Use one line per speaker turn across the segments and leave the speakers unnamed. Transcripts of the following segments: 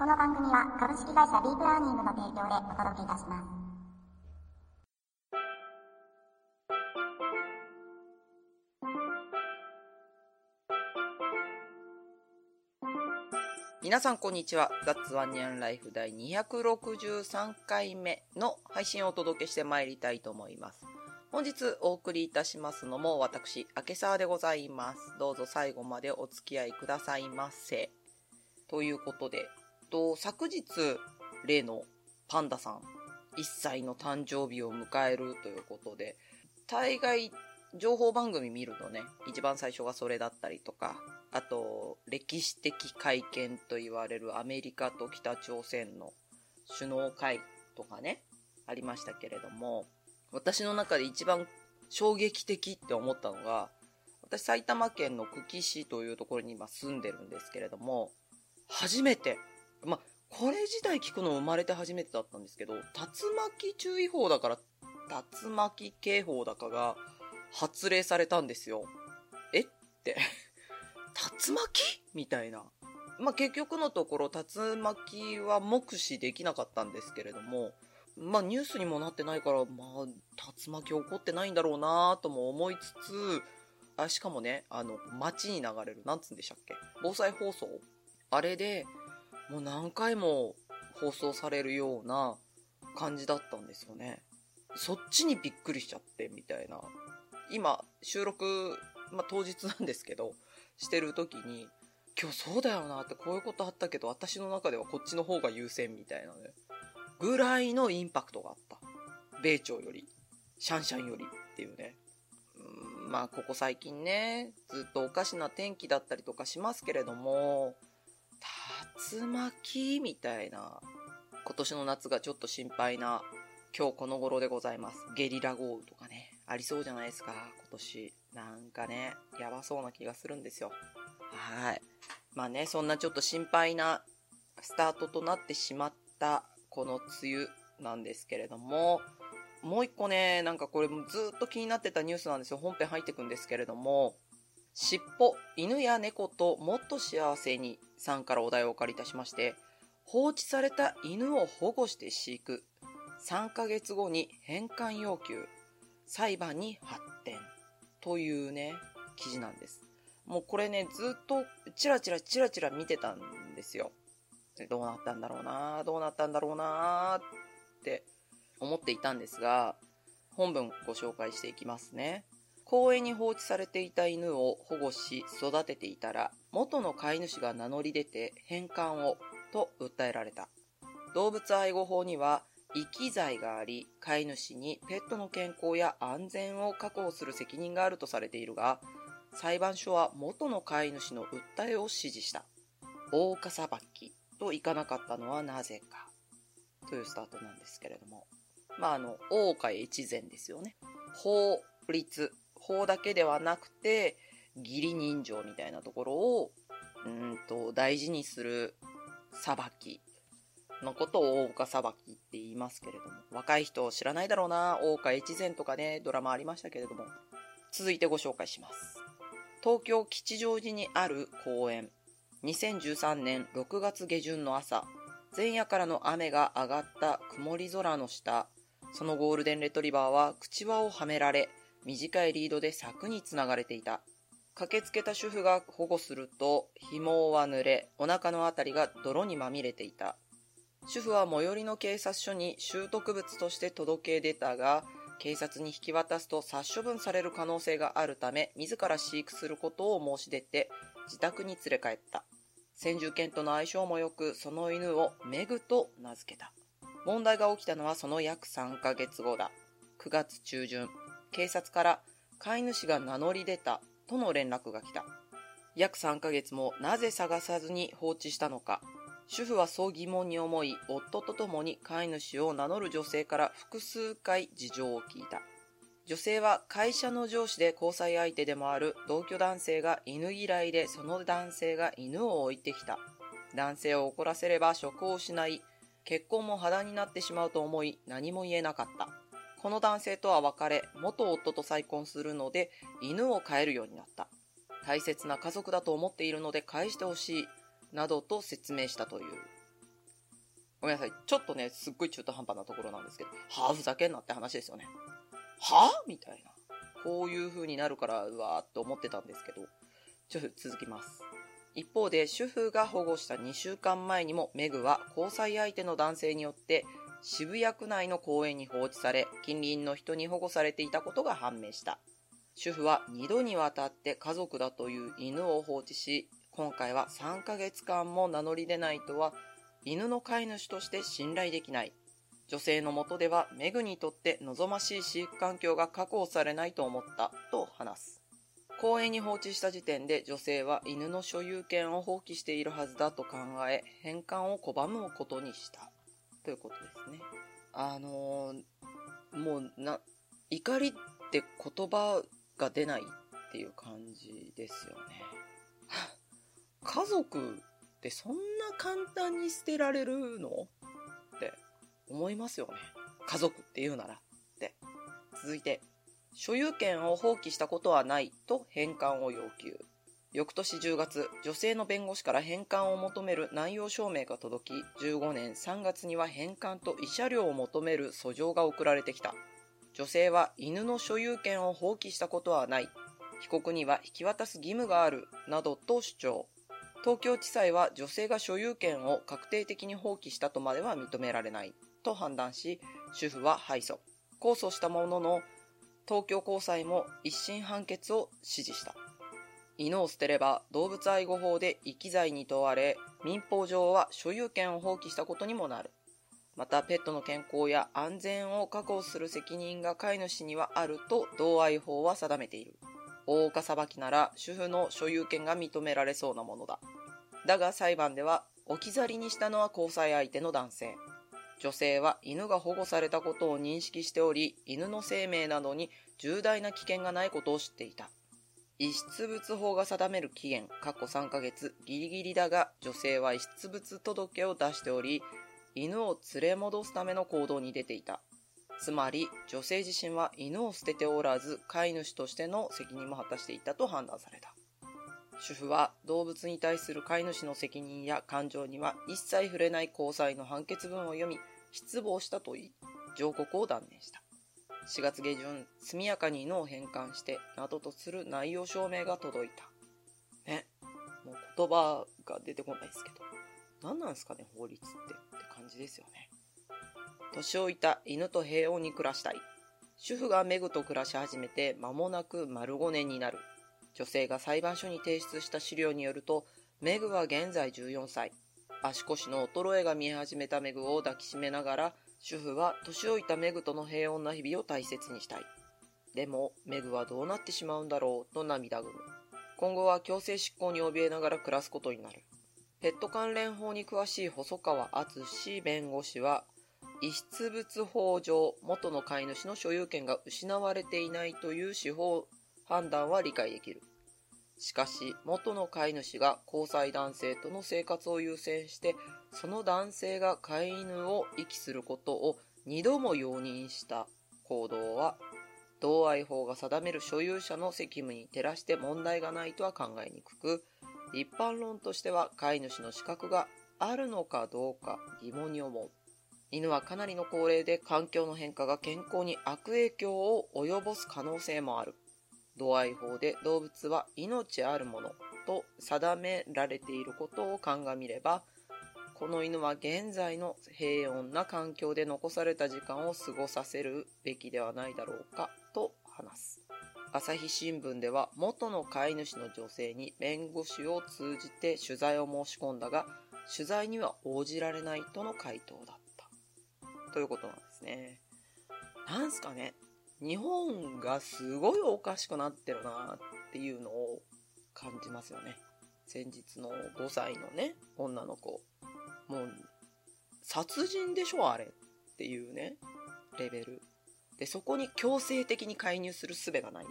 この番組は株式会社ディープラーニングの提供でお届けいたします。
皆さんこんにちは。ザッツワンニャンライフ第263回目の配信をお届けしてまいりたいと思います。本日お送りいたしますのも私、明け沢でございます。どうぞ最後までお付き合いくださいませ。ということで、と、昨日、例のパンダさん、1歳の誕生日を迎えるということで、大概、情報番組見るとね、一番最初がそれだったりとか、あと、歴史的会見と言われるアメリカと北朝鮮の首脳会とかね、ありましたけれども、私の中で一番衝撃的って思ったのが、私埼玉県の久喜市というところに今住んでるんですけれども、初めてまあ、これ自体聞くの生まれて初めてだったんですけど、竜巻注意報だから、竜巻警報だかが発令されたんですよ。え？って。竜巻？みたいな。まあ、結局のところ、竜巻は目視できなかったんですけれども、まあ、ニュースにもなってないから、まあ、竜巻起こってないんだろうなとも思いつつ、あ、しかもね、あの、街に流れる、なんつうんでしたっけ？防災放送？あれで、もう何回も放送されるような感じだったんですよね。そっちにびっくりしちゃってみたいな。今、収録、まあ、当日なんですけど、してる時に、今日そうだよなってこういうことあったけど、私の中ではこっちの方が優先みたいなね。ぐらいのインパクトがあった。米朝より、シャンシャンよりっていうね。うんまあ、ここ最近ね、ずっとおかしな天気だったりとかしますけれども、竜巻みたいな、今年の夏がちょっと心配な今日この頃でございます。ゲリラ豪雨とかね、ありそうじゃないですか、今年。なんかね、やばそうな気がするんですよ。はい。まあね、そんなちょっと心配なスタートとなってしまったこの梅雨なんですけれども、もう一個ね、なんかこれずっと気になってたニュースなんですよ。本編入ってくんですけれども、尻尾、犬や猫ともっと幸せにさんからお題をお借りいたしまして、放置された犬を保護して飼育、3ヶ月後に返還要求、裁判に発展というね、記事なんです。もうこれね、ずっとチラチラチラチラ見てたんですよ。どうなったんだろうなどうなったんだろうなって思っていたんですが、本文ご紹介していきますね。公園に放置されていた犬を保護し育てていたら元の飼い主が名乗り出て返還をと訴えられた。動物愛護法には遺棄罪があり飼い主にペットの健康や安全を確保する責任があるとされているが裁判所は元の飼い主の訴えを支持した。大岡裁きといかなかったのはなぜか。というスタートなんですけれども。まああの大岡越前ですよね。法律法だけではなくて、義理人情みたいなところを、うんと、大事にする裁きのことを大岡裁きって言いますけれども、若い人知らないだろうな、大岡越前とかね、ドラマありましたけれども、続いてご紹介します。東京吉祥寺にある公園。2013年6月下旬の朝、前夜からの雨が上がった曇り空の下、そのゴールデンレトリバーは口輪をはめられ、短いリードで柵につながれていた。駆けつけた主婦が保護すると、紐は濡れ、お腹のあたりが泥にまみれていた。主婦は最寄りの警察署に拾得物として届け出たが、警察に引き渡すと殺処分される可能性があるため、自ら飼育することを申し出て、自宅に連れ帰った。先住犬との相性も良く、その犬をメグと名付けた。問題が起きたのはその約3ヶ月後だ。9月中旬。警察から飼い主が名乗り出たとの連絡が来た。約3ヶ月もなぜ探さずに放置したのか。主婦はそう疑問に思い、夫と共に飼い主を名乗る女性から複数回事情を聞いた。女性は会社の上司で交際相手でもある同居男性が犬嫌いでその男性が犬を置いてきた。男性を怒らせれば職を失い、結婚も破談になってしまうと思い何も言えなかった。この男性とは別れ、元夫と再婚するので、犬を飼えるようになった。大切な家族だと思っているので返してほしい、などと説明したという。ごめんなさい。ちょっとね、すっごい中途半端なところなんですけど、はぁ、ふざけんなって話ですよね。はぁみたいな。こういう風になるから、うわーっと思ってたんですけど、ちょっと続きます。一方で、主婦が保護した2週間前にも、メグは交際相手の男性によって渋谷区内の公園に放置され、近隣の人に保護されていたことが判明した。主婦は2度にわたって家族だという犬を放置し、今回は3ヶ月間も名乗り出ないとは、犬の飼い主として信頼できない。女性のもとではメグにとって望ましい飼育環境が確保されないと思ったと話す。公園に放置した時点で女性は犬の所有権を放棄しているはずだと考え、返還を拒むことにした。ということですね。あのー、もうな、怒りって言葉が出ないっていう感じですよね。家族ってそんな簡単に捨てられるの？って思いますよね。家族って言うなら。って。続いて、所有権を放棄したことはないと返還を要求。翌年10月、女性の弁護士から返還を求める内容証明が届き、15年3月には返還と慰謝料を求める訴状が送られてきた。女性は犬の所有権を放棄したことはない。被告には引き渡す義務がある。などと主張。東京地裁は女性が所有権を確定的に放棄したとまでは認められない。と判断し、主婦は敗訴。控訴したものの、東京高裁も一審判決を支持した。犬を捨てれば動物愛護法で遺棄罪に問われ、民法上は所有権を放棄したことにもなる。また、ペットの健康や安全を確保する責任が飼い主にはあると同愛法は定めている。大岡裁きなら主婦の所有権が認められそうなものだ。だが裁判では置き去りにしたのは交際相手の男性。女性は犬が保護されたことを認識しており、犬の生命などに重大な危険がないことを知っていた。遺失物法が定める期限、過去3ヶ月、ギリギリだが、女性は遺失物届を出しており、犬を連れ戻すための行動に出ていた。つまり、女性自身は犬を捨てておらず、飼い主としての責任も果たしていたと判断された。主婦は動物に対する飼い主の責任や感情には一切触れない交際の判決文を読み、失望したと言い、上告を断念した。4月下旬、速やかに犬を返還して、などとする内容証明が届いた。ね。もう言葉が出てこないですけど。何なんすかね、法律ってって感じですよね。年老いた犬と平穏に暮らしたい。主婦がメグと暮らし始めて間もなく丸5年になる。女性が裁判所に提出した資料によると、メグは現在14歳。足腰の衰えが見え始めたメグを抱きしめながら主婦は年老いたメグとの平穏な日々を大切にしたい。でも、メグはどうなってしまうんだろうと涙ぐむ。今後は強制執行に怯えながら暮らすことになる。ペット関連法に詳しい細川敦弁護士は、遺失物法上、元の飼い主の所有権が失われていないという司法判断は理解できる。しかし、元の飼い主が交際男性との生活を優先して、その男性が飼い犬を遺棄することを2度も容認した行動は、同愛法が定める所有者の責務に照らして問題がないとは考えにくく、一般論としては飼い主の資格があるのかどうか疑問に思う。犬はかなりの高齢で環境の変化が健康に悪影響を及ぼす可能性もある。度合い法で動物は命あるものと定められていることを鑑みれば、この犬は現在の平穏な環境で残された時間を過ごさせるべきではないだろうかと話す。朝日新聞では元の飼い主の女性に弁護士を通じて取材を申し込んだが、取材には応じられないとの回答だった。ということなんですね。なんすかね。日本がすごいおかしくなってるなっていうのを感じますよね。先日の5歳のね、女の子。もう、殺人でしょあれっていうね、レベル。で、そこに強制的に介入する術がない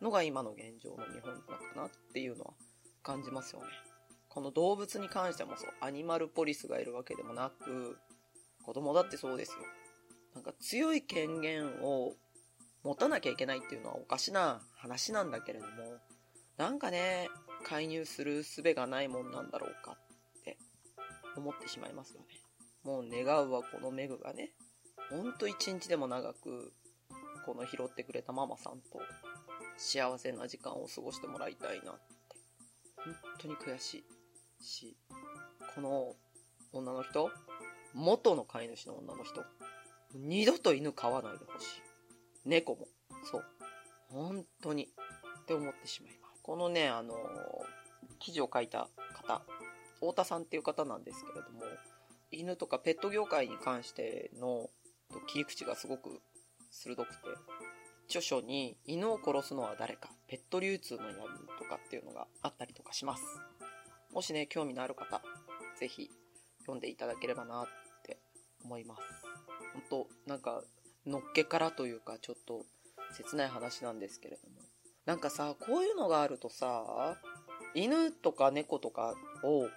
のが今の現状の日本なのかなっていうのは感じますよね。この動物に関してもそう、アニマルポリスがいるわけでもなく、子供だってそうですよ。なんか強い権限を持たなきゃいけないっていうのはおかしな話なんだけれども、なんかね、介入する術がないもんなんだろうか思ってしまいますよね。もう願うはこのメグがね、ほんと一日でも長く、この拾ってくれたママさんと幸せな時間を過ごしてもらいたいなって、本当に悔しいし、この女の人、元の飼い主の女の人、二度と犬飼わないでほしい。猫も。そう。本当に。って思ってしまいます。このね、あの記事を書いた方、太田さんっていう方なんですけれども、犬とかペット業界に関しての切り口がすごく鋭くて、著書に犬を殺すのは誰か、ペット流通の闇とかっていうのがあったりとかします。もしね、興味のある方、ぜひ読んでいただければなって思います。本当なんか、のっけからというか、ちょっと切ない話なんですけれども。なんかさ、こういうのがあるとさ、犬とか猫とかを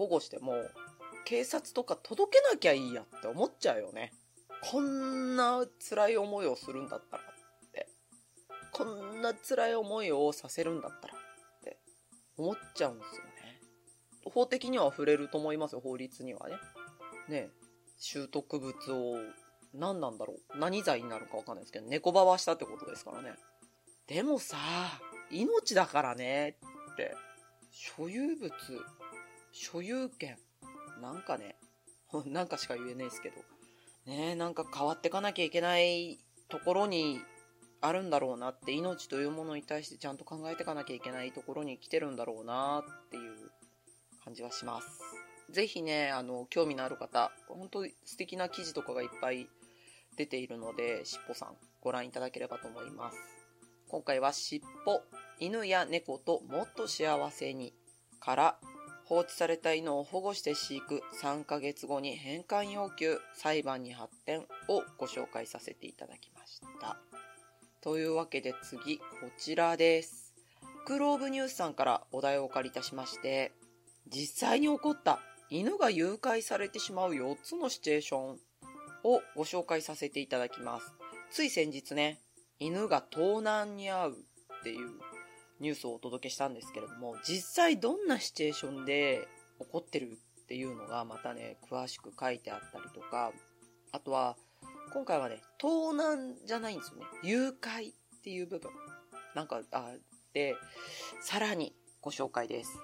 保護しても、警察とか届けなきゃいいやって思っちゃうよね。こんな辛い思いをするんだったらって。こんな辛い思いをさせるんだったらって思っちゃうんですよね。法的には触れると思いますよ、法律にはね。ね習得物を、何なんだろう。何罪になるかわかんないですけど、猫ばわしたってことですからね。でもさ、命だからねって、所有物、所有権、なんかね、なんかしか言えないですけど、ねなんか変わってかなきゃいけないところにあるんだろうなって、命というものに対してちゃんと考えていかなきゃいけないところに来てるんだろうなっていう感じはします。ぜひね、あの、興味のある方、本当に素敵な記事とかがいっぱい出ているので、しっぽさんご覧いただければと思います。今回はしっぽ、犬や猫ともっと幸せにから放置された犬を保護して飼育3ヶ月後に返還要求裁判に発展をご紹介させていただきました。というわけで次、こちらです。クローブニュースさんからお題をお借りいたしまして、実際に起こった犬が誘拐されてしまう4つのシチュエーションをご紹介させていただきます。つい先日ね、犬が盗難に遭うっていうニュースをお届けしたんですけれども、実際どんなシチュエーションで起こってるっていうのがまたね、詳しく書いてあったりとか、あとは、今回はね、盗難じゃないんですよね。誘拐っていう部分。なんかあって、さらにご紹介です。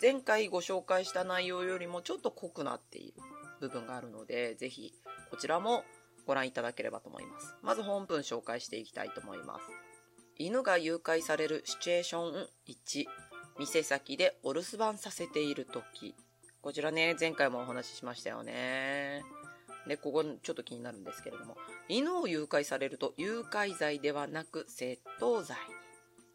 前回ご紹介した内容よりもちょっと濃くなっている部分があるので、ぜひこちらもご覧いただければと思います。まず本文紹介していきたいと思います。犬が誘拐されるシチュエーション1、店先でお留守番させている時。こちらね、前回もお話ししましたよね。で、ここちょっと気になるんですけれども、犬を誘拐されると誘拐罪ではなく窃盗罪。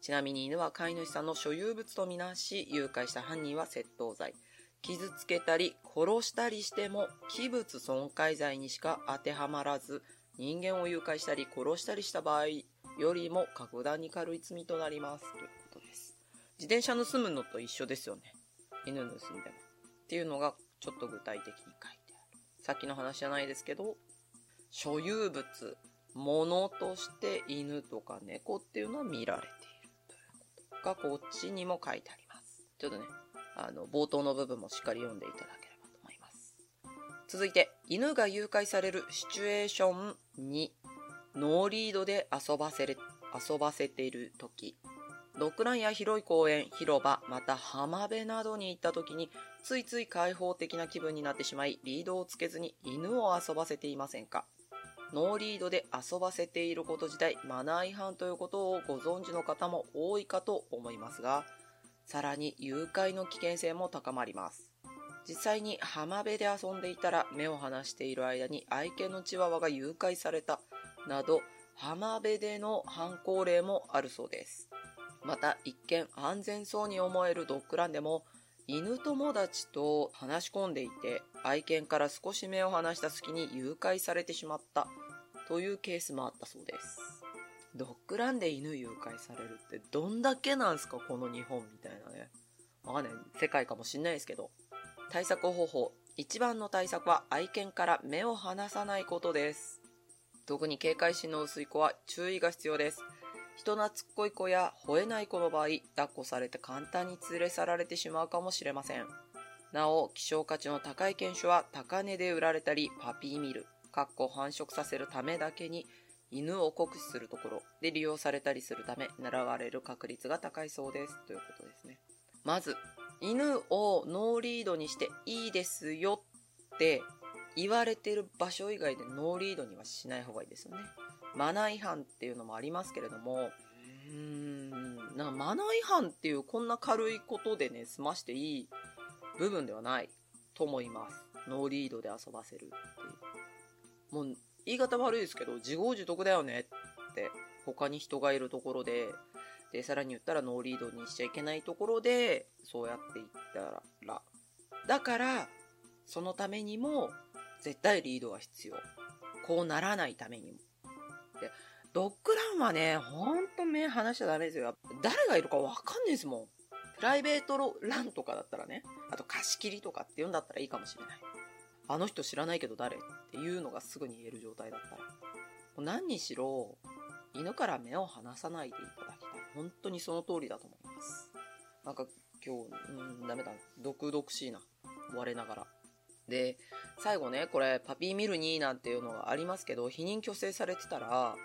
ちなみに犬は飼い主さんの所有物とみなし、誘拐した犯人は窃盗罪。傷つけたり殺したりしても器物損壊罪にしか当てはまらず、人間を誘拐したり殺したりした場合よりも格段に軽い罪となります。ということです。自転車盗むのと一緒ですよね。犬盗んでも。っていうのがちょっと具体的に書いてある。さっきの話じゃないですけど、所有物、物として犬とか猫っていうのは見られているということ。がこっちにも書いてあります。ちょっとね、あの、冒頭の部分もしっかり読んでいただければと思います。続いて、犬が誘拐されるシチュエーション2、ノーリードで遊ばせる、遊ばせている時。ドッグランや広い公園、広場、また浜辺などに行った時に、ついつい開放的な気分になってしまい、リードをつけずに犬を遊ばせていませんかノーリードで遊ばせていること自体マナー違反ということをご存知の方も多いかと思いますが、さらに誘拐の危険性も高まります。実際に浜辺で遊んでいたら目を離している間に愛犬のチワワが誘拐されたなど浜辺での犯行例もあるそうです。また一見安全そうに思えるドッグランでも犬友達と話し込んでいて愛犬から少し目を離した隙に誘拐されてしまったというケースもあったそうです。ドッグランで犬誘拐されるってどんだけなんすかこの日本みたいなね。わかんない。世界かもしんないですけど。対策方法。一番の対策は愛犬から目を離さないことです。特に警戒心の薄い子は注意が必要です。人懐っこい子や吠えない子の場合、抱っこされて簡単に連れ去られてしまうかもしれません。なお、希少価値の高い犬種は高値で売られたり、パピーミル、かっこ繁殖させるためだけに犬を酷使するところで利用されたりするため、狙われる確率が高いそうです。ということですね。まず、犬をノーリードにしていいですよって言われてる場所以外でノーリードにはしない方がいいですよね。マナー違反っていうのもありますけれども、うーん、なマナー違反っていうこんな軽いことでね、済ましていい部分ではないと思います。ノーリードで遊ばせるっていう。もう言い方悪いですけど、自業自得だよねって、他に人がいるところで、で、さらに言ったらノーリードにしちゃいけないところで、そうやって言ったら、だから、そのためにも、絶対リードが必要。こうならないためにも。で、ドッグランはね、ほんと目離しちゃダメですよ。誰がいるかわかんないですもん。プライベートランとかだったらね、あと貸し切りとかっていうんだったらいいかもしれない。あの人知らないけど誰っていうのがすぐに言える状態だったら。もう何にしろ、犬から目を離さないでいただきたい。本当にその通りだと思います。なんか今日、うん、ダメだ。毒々しいな。我ながら。で、最後ね、これ、パピーミルになんていうのがありますけど、否認虚勢されてたら、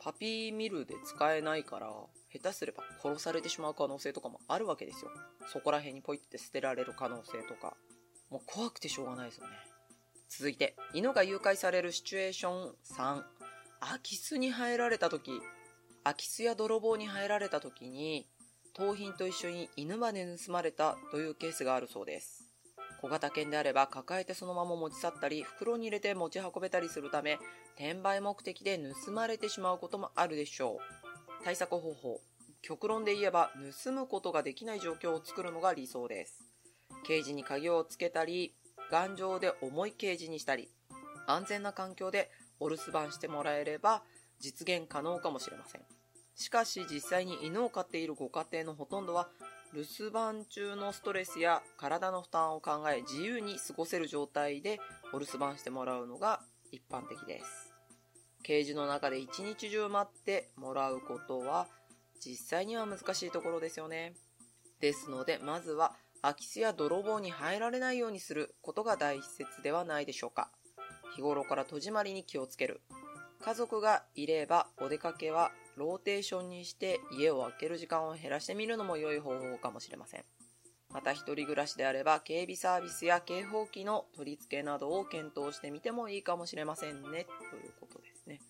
パピーミルで使えないから、下手すれば殺されてしまう可能性とかもあるわけですよ。そこら辺にポイって捨てられる可能性とか。もう怖くてしょうがないですよね。続いて、犬が誘拐されるシチュエーション3。空き巣に入られた時、空き巣や泥棒に入られた時に、盗品と一緒に犬まで盗まれたというケースがあるそうです。小型犬であれば抱えてそのまま持ち去ったり、袋に入れて持ち運べたりするため、転売目的で盗まれてしまうこともあるでしょう。対策方法。極論で言えば、盗むことができない状況を作るのが理想です。ケージに鍵をつけたり、頑丈で重いケージにしたり、安全な環境でお留守番してもらえれば実現可能かもしれません。しかし実際に犬を飼っているご家庭のほとんどは留守番中のストレスや体の負担を考え自由に過ごせる状態でお留守番してもらうのが一般的です。ケージの中で一日中待ってもらうことは実際には難しいところですよね。ですのでまずは空き巣や泥棒に入られないようにすることが大切ではないでしょうか。日頃から戸締まりに気をつける。家族がいればお出かけはローテーションにして家を空ける時間を減らしてみるのも良い方法かもしれません。また一人暮らしであれば警備サービスや警報器の取り付けなどを検討してみてもいいかもしれませんね。ということですね。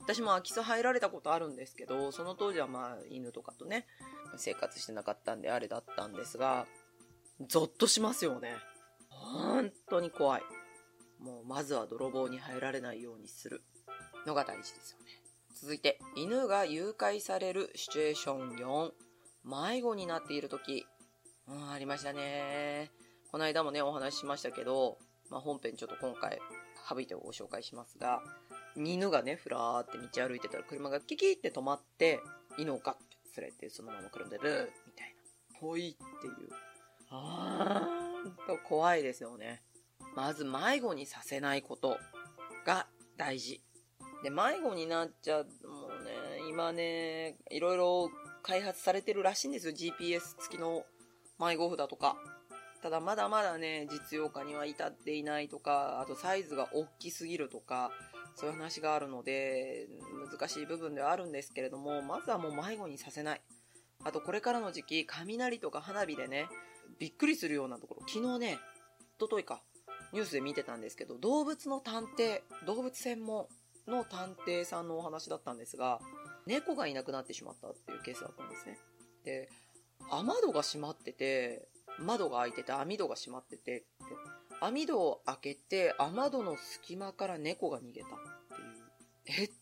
私も空き巣入られたことあるんですけど、その当時はまあ犬とかとね、生活してなかったんであれだったんですが、ゾッとしますよね。本当に怖い。もうまずは泥棒に入られないようにするのが大事ですよね。続いて、犬が誘拐されるシチュエーション4。迷子になっている時。うん、ありましたね。この間もね、お話ししましたけど、まあ、本編ちょっと今回省いてご紹介しますが、犬がね、ふらーって道歩いてたら車がキキって止まって、犬をガッて連れてそのまま車でブーみたいな。ほいっていう。あーと怖いですよね。まず迷子にさせないことが大事。で、迷子になっちゃう、もうね、今ね、いろいろ開発されてるらしいんですよ。GPS 付きの迷子札とか。ただまだまだね、実用化には至っていないとか、あとサイズが大きすぎるとか、そういう話があるので、難しい部分ではあるんですけれども、まずはもう迷子にさせない。あとこれからの時期、雷とか花火でね、びっくりするようなところ。昨日ね、一昨日か、ニュースで見てたんですけど、動物の探偵、動物専門の探偵さんのお話だったんですが、猫がいなくなってしまったっていうケースだったんですね。で、雨戸が閉まってて、窓が開いてて網戸が閉まってて、網戸を開けて雨戸の隙間から猫が逃げたっていう。えって、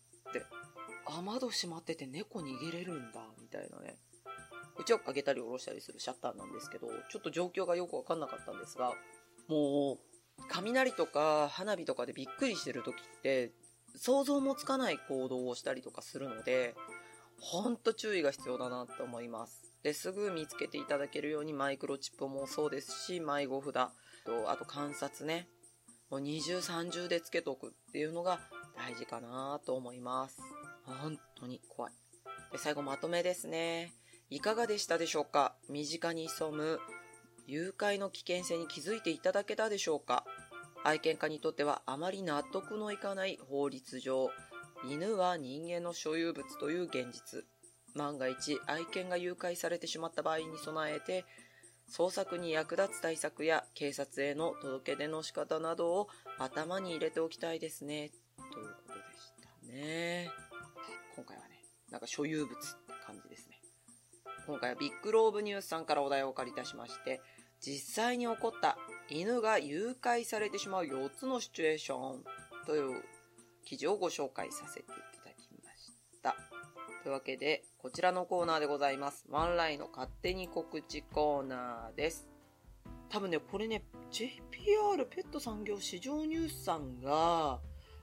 雨戸閉まってて猫逃げれるんだ、みたいなね。うちを開けたり下ろしたりするシャッターなんですけど、ちょっと状況がよくわかんなかったんですが、もう、雷とか花火とかでびっくりしてる時って、想像もつかない行動をしたりとかするので、ほんと注意が必要だなって思います。で、すぐ見つけていただけるようにマイクロチップもそうですし、迷子札と、あと観察ね。もう二重三重でつけとくっていうのが大事かなと思います。本当に怖い。で、最後まとめですね。いかがでしたでしょうか？身近に潜む誘拐の危険性に気づいていただけたでしょうか？愛犬家にとってはあまり納得のいかない法律上、犬は人間の所有物という現実。万が一愛犬が誘拐されてしまった場合に備えて、捜索に役立つ対策や警察への届け出の仕方などを頭に入れておきたいですね。ということでしたね。今回はね、なんか所有物って感じですね。今回はビッグローブニュースさんからお題をお借りいたしまして、実際に起こった犬が誘拐されてしまう4つのシチュエーションという記事をご紹介させていただきました。というわけで、こちらのコーナーでございます。ワンラインの勝手に告知コーナーです。多分ね、これね、JPR ペット産業市場ニュースさんが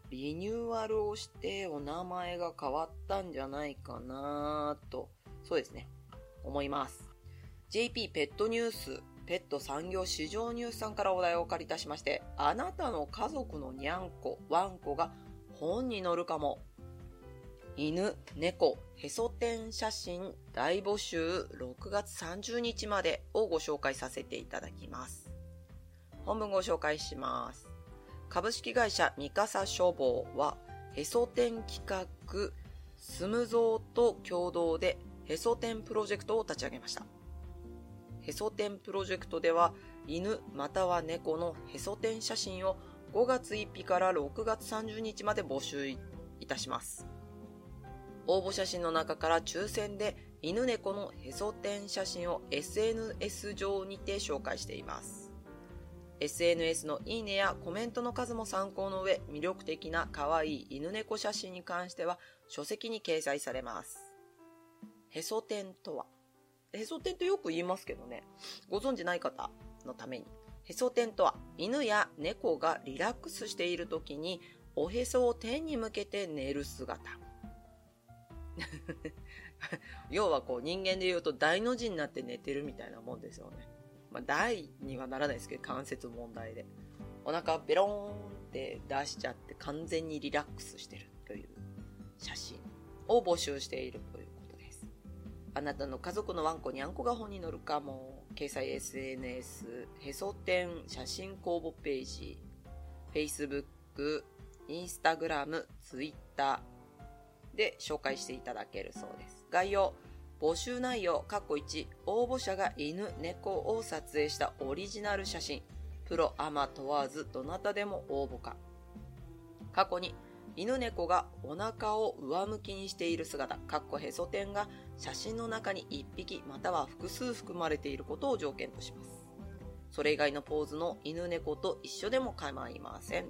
リニューアルをしてお名前が変わったんじゃないかなと、そうですね、思います。JP ペットニュースペット産業市場ニュースさんからお題をお借りいたしまして、あなたの家族のにゃんこ、ワンコが本に載るかも。犬、猫、へそ天写真大募集6月30日までをご紹介させていただきます。本文ご紹介します。株式会社三笠書房は、へそ天企画、スムゾーと共同でへそ天プロジェクトを立ち上げました。へそ天プロジェクトでは、犬または猫のへそ天写真を5月1日から6月30日まで募集いたします。応募写真の中から抽選で犬猫のへそ天写真を SNS 上にて紹介しています。SNS のいいねやコメントの数も参考の上、魅力的な可愛い犬猫写真に関しては書籍に掲載されます。へそ天とはへそ天とよく言いますけどね、ご存知ない方のために。へそ天とは、犬や猫がリラックスしている時に、おへそを天に向けて寝る姿。要はこう人間で言うと大の字になって寝てるみたいなもんですよね。まあ大にはならないですけど、関節問題で。お腹ベローンって出しちゃって完全にリラックスしてるという写真を募集しているというあなたの家族のワンコにゃんこが本に載るかも。掲載 SNS、へそ天写真公募ページ、Facebook、Instagram、Twitter で紹介していただけるそうです。概要、募集内容、括弧1、応募者が犬、猫を撮影したオリジナル写真、プロ、アマ問わず、どなたでも応募か。過去に、犬猫がお腹を上向きにしている姿、かっこへそ天が写真の中に1匹または複数含まれていることを条件とします。それ以外のポーズの犬猫と一緒でも構いません。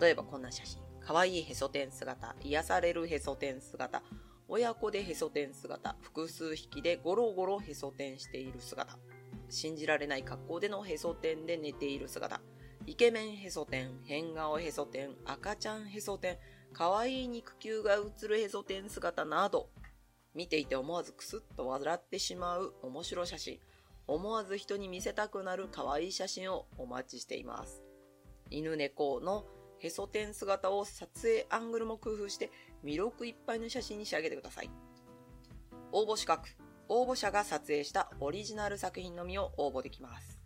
例えばこんな写真。かわいいへそ天姿、癒されるへそ天姿、親子でへそ天姿、複数匹でゴロゴロへそ天している姿、信じられない格好でのへそ天で寝ている姿、イケメンへそ天、変顔へそ天、赤ちゃんへそ天、かわいい肉球が映るへそ天姿など、見ていて思わずクスッと笑ってしまう面白写真、思わず人に見せたくなる可愛い写真をお待ちしています。犬猫のへそ天姿を撮影アングルも工夫して魅力いっぱいの写真に仕上げてください。応募資格。応募者が撮影したオリジナル作品のみを応募できます。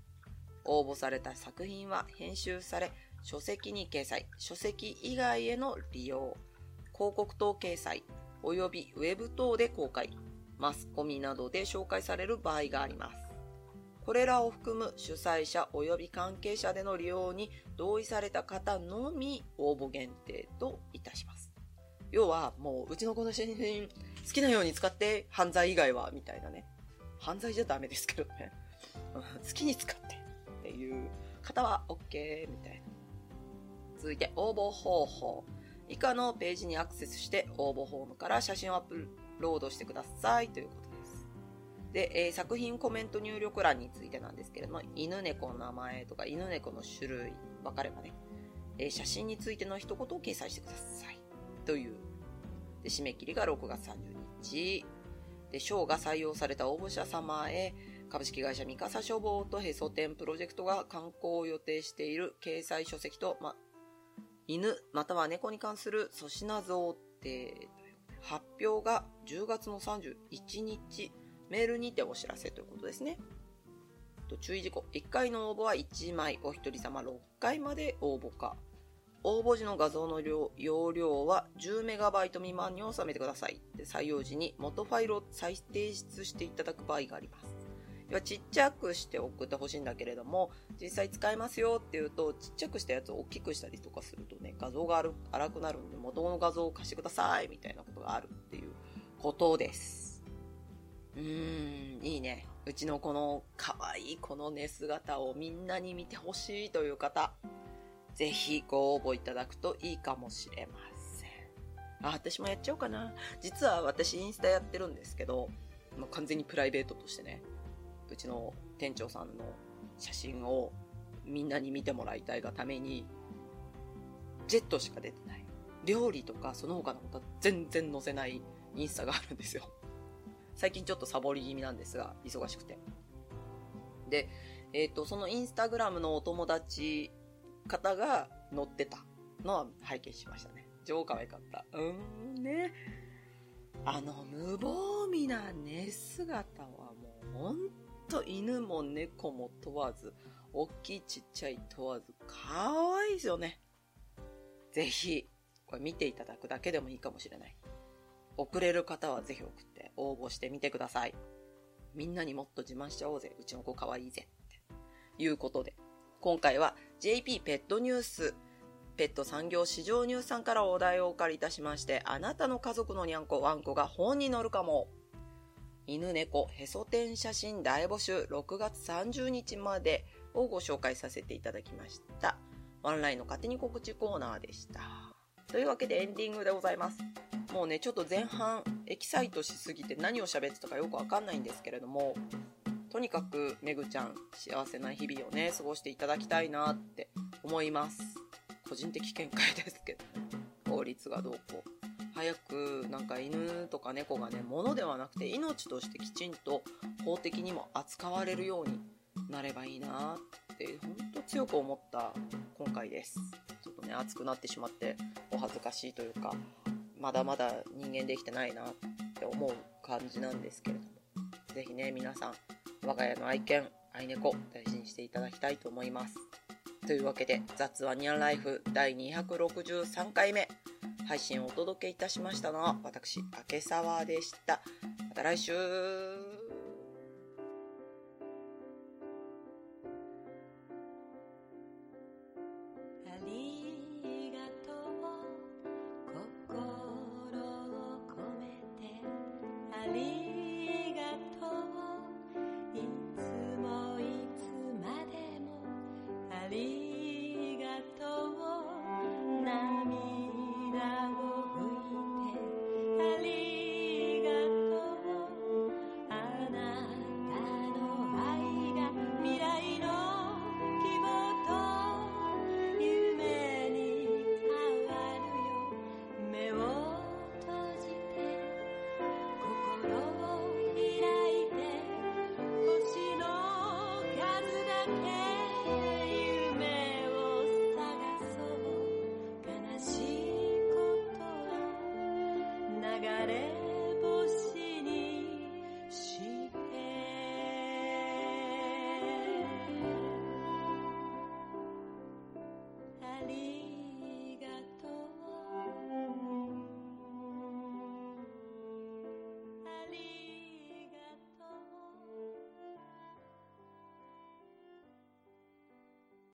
応募された作品は編集され、書籍に掲載、書籍以外への利用、広告等掲載、及びウェブ等で公開、マスコミなどで紹介される場合があります。これらを含む主催者及び関係者での利用に同意された方のみ応募限定といたします。要は、もう、うちのこの写真好きなように使って犯罪以外は、みたいなね。犯罪じゃダメですけどね。好きに使って。っていう方は OK みたいな。続いて応募方法。以下のページにアクセスして応募フォームから写真をアップロードしてくださいということです。で、えー、作品コメント入力欄についてなんですけれども、犬猫の名前とか犬猫の種類分かればね、えー、写真についての一言を掲載してください。という。で、締め切りが6月30日。で、賞が採用された応募者様へ、株式会社三笠書房とへそ天プロジェクトが刊行を予定している掲載書籍と、ま、犬または猫に関する粗品贈呈発表が10月の31日メールにてお知らせということですね。注意事項。1回の応募は1枚、お一人様6回まで応募か。応募時の画像の量容量は 10MB 未満に収めてください。採用時に元ファイルを再提出していただく場合があります。はちっちゃくして送ってほしいんだけれども、実際使えますよっていうと、ちっちゃくしたやつを大きくしたりとかするとね、画像が荒くなるんで、元の画像を貸してくださいみたいなことがあるっていうことです。うーん、いいね。うちのこの可愛いこの寝姿をみんなに見てほしいという方、ぜひご応募いただくといいかもしれません。あ、私もやっちゃおうかな。実は私インスタやってるんですけど、もう完全にプライベートとしてね、うちの店長さんの写真をみんなに見てもらいたいがために、ジェットしか出てない。料理とかその他のことは全然載せないインスタがあるんですよ。最近ちょっとサボり気味なんですが、忙しくて。で、えっ、ー、と、そのインスタグラムのお友達方が載ってたのは拝見しましたね。超可愛かった。うんね。あの無防備な寝姿はもうほんと犬も猫も問わず、大きいちっちゃい問わず、可愛いいですよね。ぜひ、これ見ていただくだけでもいいかもしれない。送れる方はぜひ送って応募してみてください。みんなにもっと自慢しちゃおうぜ。うちの子可愛いいぜ。っていうことで、今回は JP ペットニュースペット産業市場ニュースさんからお題をお借りいたしまして、あなたの家族のにゃんこワンコが本に載るかも。犬猫へそ天写真大募集6月30日までをご紹介させていただきました。ワンラインの勝手に告知コーナーでした。というわけでエンディングでございます。もうね、ちょっと前半エキサイトしすぎて何を喋ってたかよくわかんないんですけれども、とにかくめぐちゃん幸せな日々をね、過ごしていただきたいなって思います。個人的見解ですけど。法律がどうこう。早くなんか犬とか猫がね物ではなくて命としてきちんと法的にも扱われるようになればいいなって本当強く思った今回です。ちょっとね熱くなってしまってお恥ずかしいというかまだまだ人間できてないなって思う感じなんですけれども是非ね皆さん我が家の愛犬愛猫大事にしていただきたいと思います。というわけで雑話ニャンライフ第263回目。配信をお届けいたしましたのは、私、竹沢でした。また来週